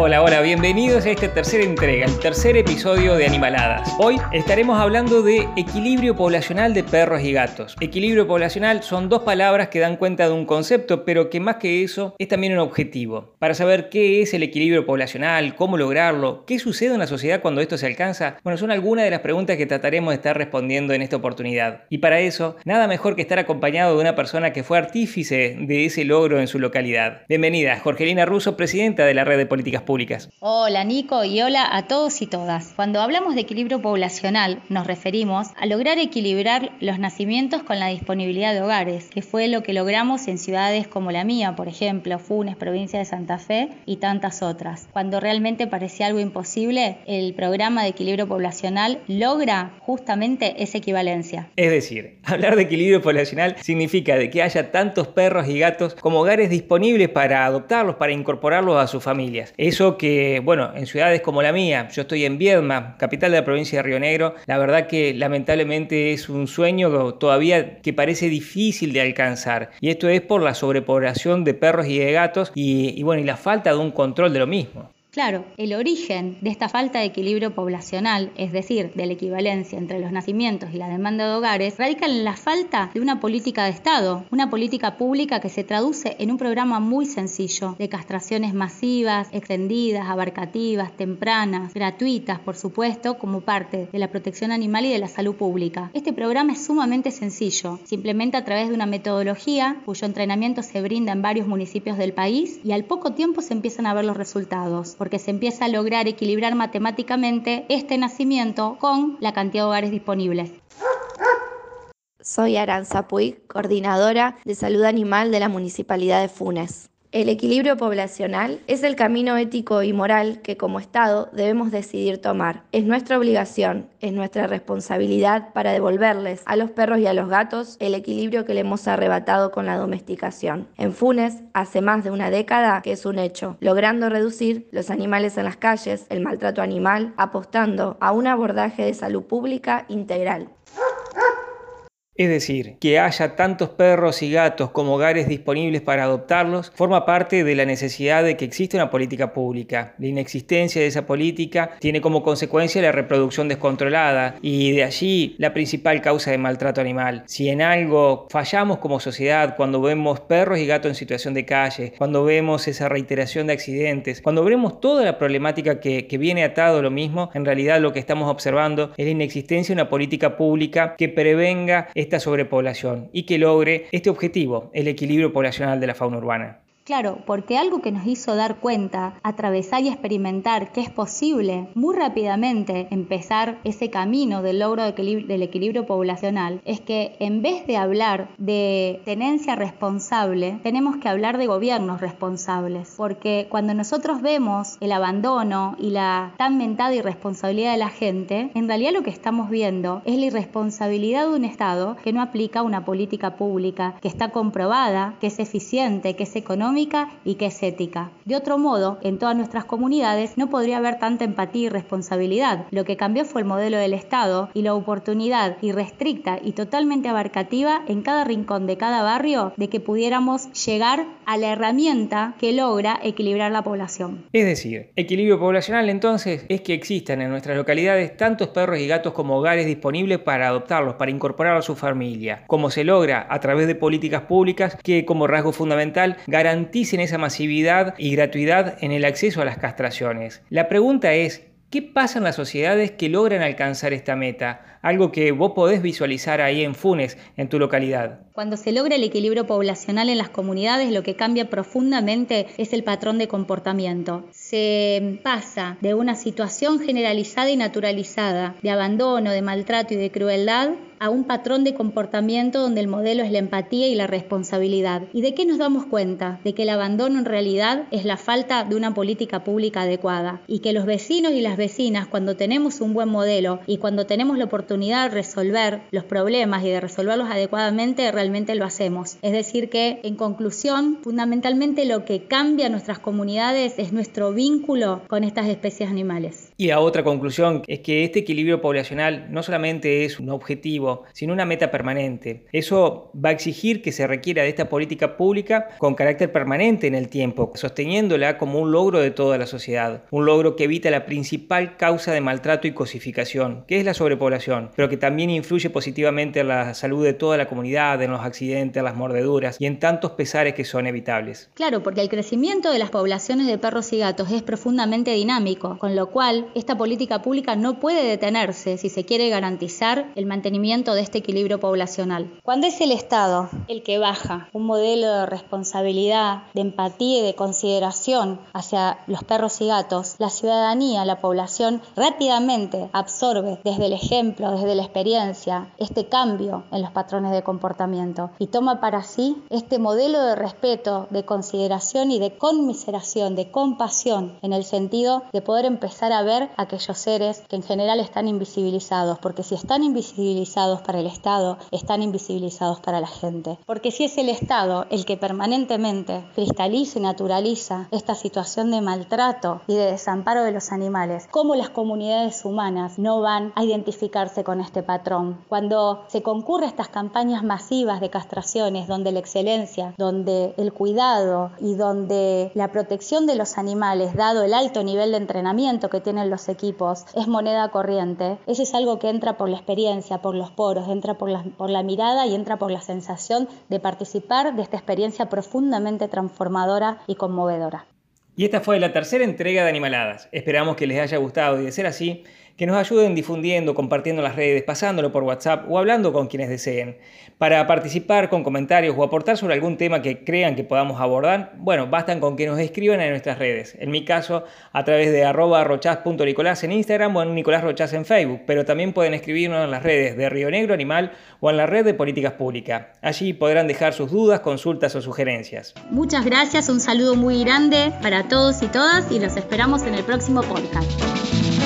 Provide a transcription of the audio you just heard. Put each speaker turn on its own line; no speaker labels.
Hola, hola, bienvenidos a esta tercera entrega, el tercer episodio de Animaladas. Hoy estaremos hablando de equilibrio poblacional de perros y gatos. Equilibrio poblacional son dos palabras que dan cuenta de un concepto, pero que más que eso es también un objetivo. Para saber qué es el equilibrio poblacional, cómo lograrlo, qué sucede en la sociedad cuando esto se alcanza, bueno, son algunas de las preguntas que trataremos de estar respondiendo en esta oportunidad. Y para eso, nada mejor que estar acompañado de una persona que fue artífice de ese logro en su localidad. Bienvenida, Jorgelina Russo, presidenta de la Red de Políticas públicas.
Hola Nico y hola a todos y todas. Cuando hablamos de equilibrio poblacional nos referimos a lograr equilibrar los nacimientos con la disponibilidad de hogares, que fue lo que logramos en ciudades como la mía, por ejemplo, Funes, provincia de Santa Fe y tantas otras. Cuando realmente parecía algo imposible, el programa de equilibrio poblacional logra justamente esa equivalencia.
Es decir, hablar de equilibrio poblacional significa de que haya tantos perros y gatos como hogares disponibles para adoptarlos, para incorporarlos a sus familias. Que, bueno, en ciudades como la mía, yo estoy en Viedma, capital de la provincia de Río Negro, la verdad que lamentablemente es un sueño todavía que parece difícil de alcanzar. Y esto es por la sobrepoblación de perros y de gatos y, y bueno, y la falta de un control de lo mismo.
Claro, el origen de esta falta de equilibrio poblacional, es decir, de la equivalencia entre los nacimientos y la demanda de hogares, radica en la falta de una política de Estado, una política pública que se traduce en un programa muy sencillo de castraciones masivas, extendidas, abarcativas, tempranas, gratuitas, por supuesto, como parte de la protección animal y de la salud pública. Este programa es sumamente sencillo, se implementa a través de una metodología cuyo entrenamiento se brinda en varios municipios del país y al poco tiempo se empiezan a ver los resultados porque se empieza a lograr equilibrar matemáticamente este nacimiento con la cantidad de hogares disponibles.
Soy Aranza Puig, coordinadora de salud animal de la Municipalidad de Funes. El equilibrio poblacional es el camino ético y moral que como Estado debemos decidir tomar. Es nuestra obligación, es nuestra responsabilidad para devolverles a los perros y a los gatos el equilibrio que le hemos arrebatado con la domesticación. En Funes, hace más de una década que es un hecho, logrando reducir los animales en las calles, el maltrato animal, apostando a un abordaje de salud pública integral.
Es decir, que haya tantos perros y gatos como hogares disponibles para adoptarlos forma parte de la necesidad de que exista una política pública. La inexistencia de esa política tiene como consecuencia la reproducción descontrolada y de allí la principal causa de maltrato animal. Si en algo fallamos como sociedad cuando vemos perros y gatos en situación de calle, cuando vemos esa reiteración de accidentes, cuando vemos toda la problemática que, que viene atado a lo mismo, en realidad lo que estamos observando es la inexistencia de una política pública que prevenga esta sobrepoblación y que logre este objetivo, el equilibrio poblacional de la fauna urbana.
Claro, porque algo que nos hizo dar cuenta, atravesar y experimentar que es posible muy rápidamente empezar ese camino del logro del equilibrio poblacional, es que en vez de hablar de tenencia responsable, tenemos que hablar de gobiernos responsables. Porque cuando nosotros vemos el abandono y la tan mentada irresponsabilidad de la gente, en realidad lo que estamos viendo es la irresponsabilidad de un Estado que no aplica una política pública que está comprobada, que es eficiente, que es económica y que es ética. De otro modo, en todas nuestras comunidades no podría haber tanta empatía y responsabilidad. Lo que cambió fue el modelo del Estado y la oportunidad irrestricta y totalmente abarcativa en cada rincón de cada barrio de que pudiéramos llegar a la herramienta que logra equilibrar la población.
Es decir, equilibrio poblacional entonces es que existan en nuestras localidades tantos perros y gatos como hogares disponibles para adoptarlos, para incorporarlos a su familia, como se logra a través de políticas públicas que como rasgo fundamental garantizan garanticen esa masividad y gratuidad en el acceso a las castraciones. La pregunta es, ¿Qué pasa en las sociedades que logran alcanzar esta meta? Algo que vos podés visualizar ahí en Funes, en tu localidad.
Cuando se logra el equilibrio poblacional en las comunidades, lo que cambia profundamente es el patrón de comportamiento. Se pasa de una situación generalizada y naturalizada de abandono, de maltrato y de crueldad a un patrón de comportamiento donde el modelo es la empatía y la responsabilidad. ¿Y de qué nos damos cuenta? De que el abandono en realidad es la falta de una política pública adecuada y que los vecinos y las vecinas cuando tenemos un buen modelo y cuando tenemos la oportunidad de resolver los problemas y de resolverlos adecuadamente, realmente lo hacemos. Es decir que, en conclusión, fundamentalmente lo que cambia nuestras comunidades es nuestro vínculo con estas especies animales.
Y la otra conclusión es que este equilibrio poblacional no solamente es un objetivo, sino una meta permanente. Eso va a exigir que se requiera de esta política pública con carácter permanente en el tiempo, sosteniéndola como un logro de toda la sociedad, un logro que evita la principal causa de maltrato y cosificación, que es la sobrepoblación, pero que también influye positivamente en la salud de toda la comunidad, en los accidentes, en las mordeduras y en tantos pesares que son evitables.
Claro, porque el crecimiento de las poblaciones de perros y gatos es profundamente dinámico, con lo cual esta política pública no puede detenerse si se quiere garantizar el mantenimiento de este equilibrio poblacional. Cuando es el Estado el que baja un modelo de responsabilidad, de empatía y de consideración hacia los perros y gatos, la ciudadanía, la población rápidamente absorbe desde el ejemplo, desde la experiencia, este cambio en los patrones de comportamiento y toma para sí este modelo de respeto, de consideración y de conmiseración, de compasión, en el sentido de poder empezar a ver a aquellos seres que en general están invisibilizados, porque si están invisibilizados para el Estado, están invisibilizados para la gente. Porque si es el Estado el que permanentemente cristaliza y naturaliza esta situación de maltrato y de desamparo de los animales, ¿cómo las comunidades humanas no van a identificarse con este patrón? Cuando se concurre estas campañas masivas de castraciones, donde la excelencia, donde el cuidado y donde la protección de los animales, dado el alto nivel de entrenamiento que tienen los equipos es moneda corriente. Eso es algo que entra por la experiencia, por los poros, entra por la, por la mirada y entra por la sensación de participar de esta experiencia profundamente transformadora y conmovedora.
Y esta fue la tercera entrega de Animaladas. Esperamos que les haya gustado y de ser así, que nos ayuden difundiendo, compartiendo las redes, pasándolo por WhatsApp o hablando con quienes deseen. Para participar con comentarios o aportar sobre algún tema que crean que podamos abordar, bueno, bastan con que nos escriban en nuestras redes. En mi caso, a través de arroba en Instagram o en Nicolás Rochaz en Facebook, pero también pueden escribirnos en las redes de Río Negro Animal o en la red de Políticas Públicas. Allí podrán dejar sus dudas, consultas o sugerencias.
Muchas gracias, un saludo muy grande para todos y todas y los esperamos en el próximo podcast.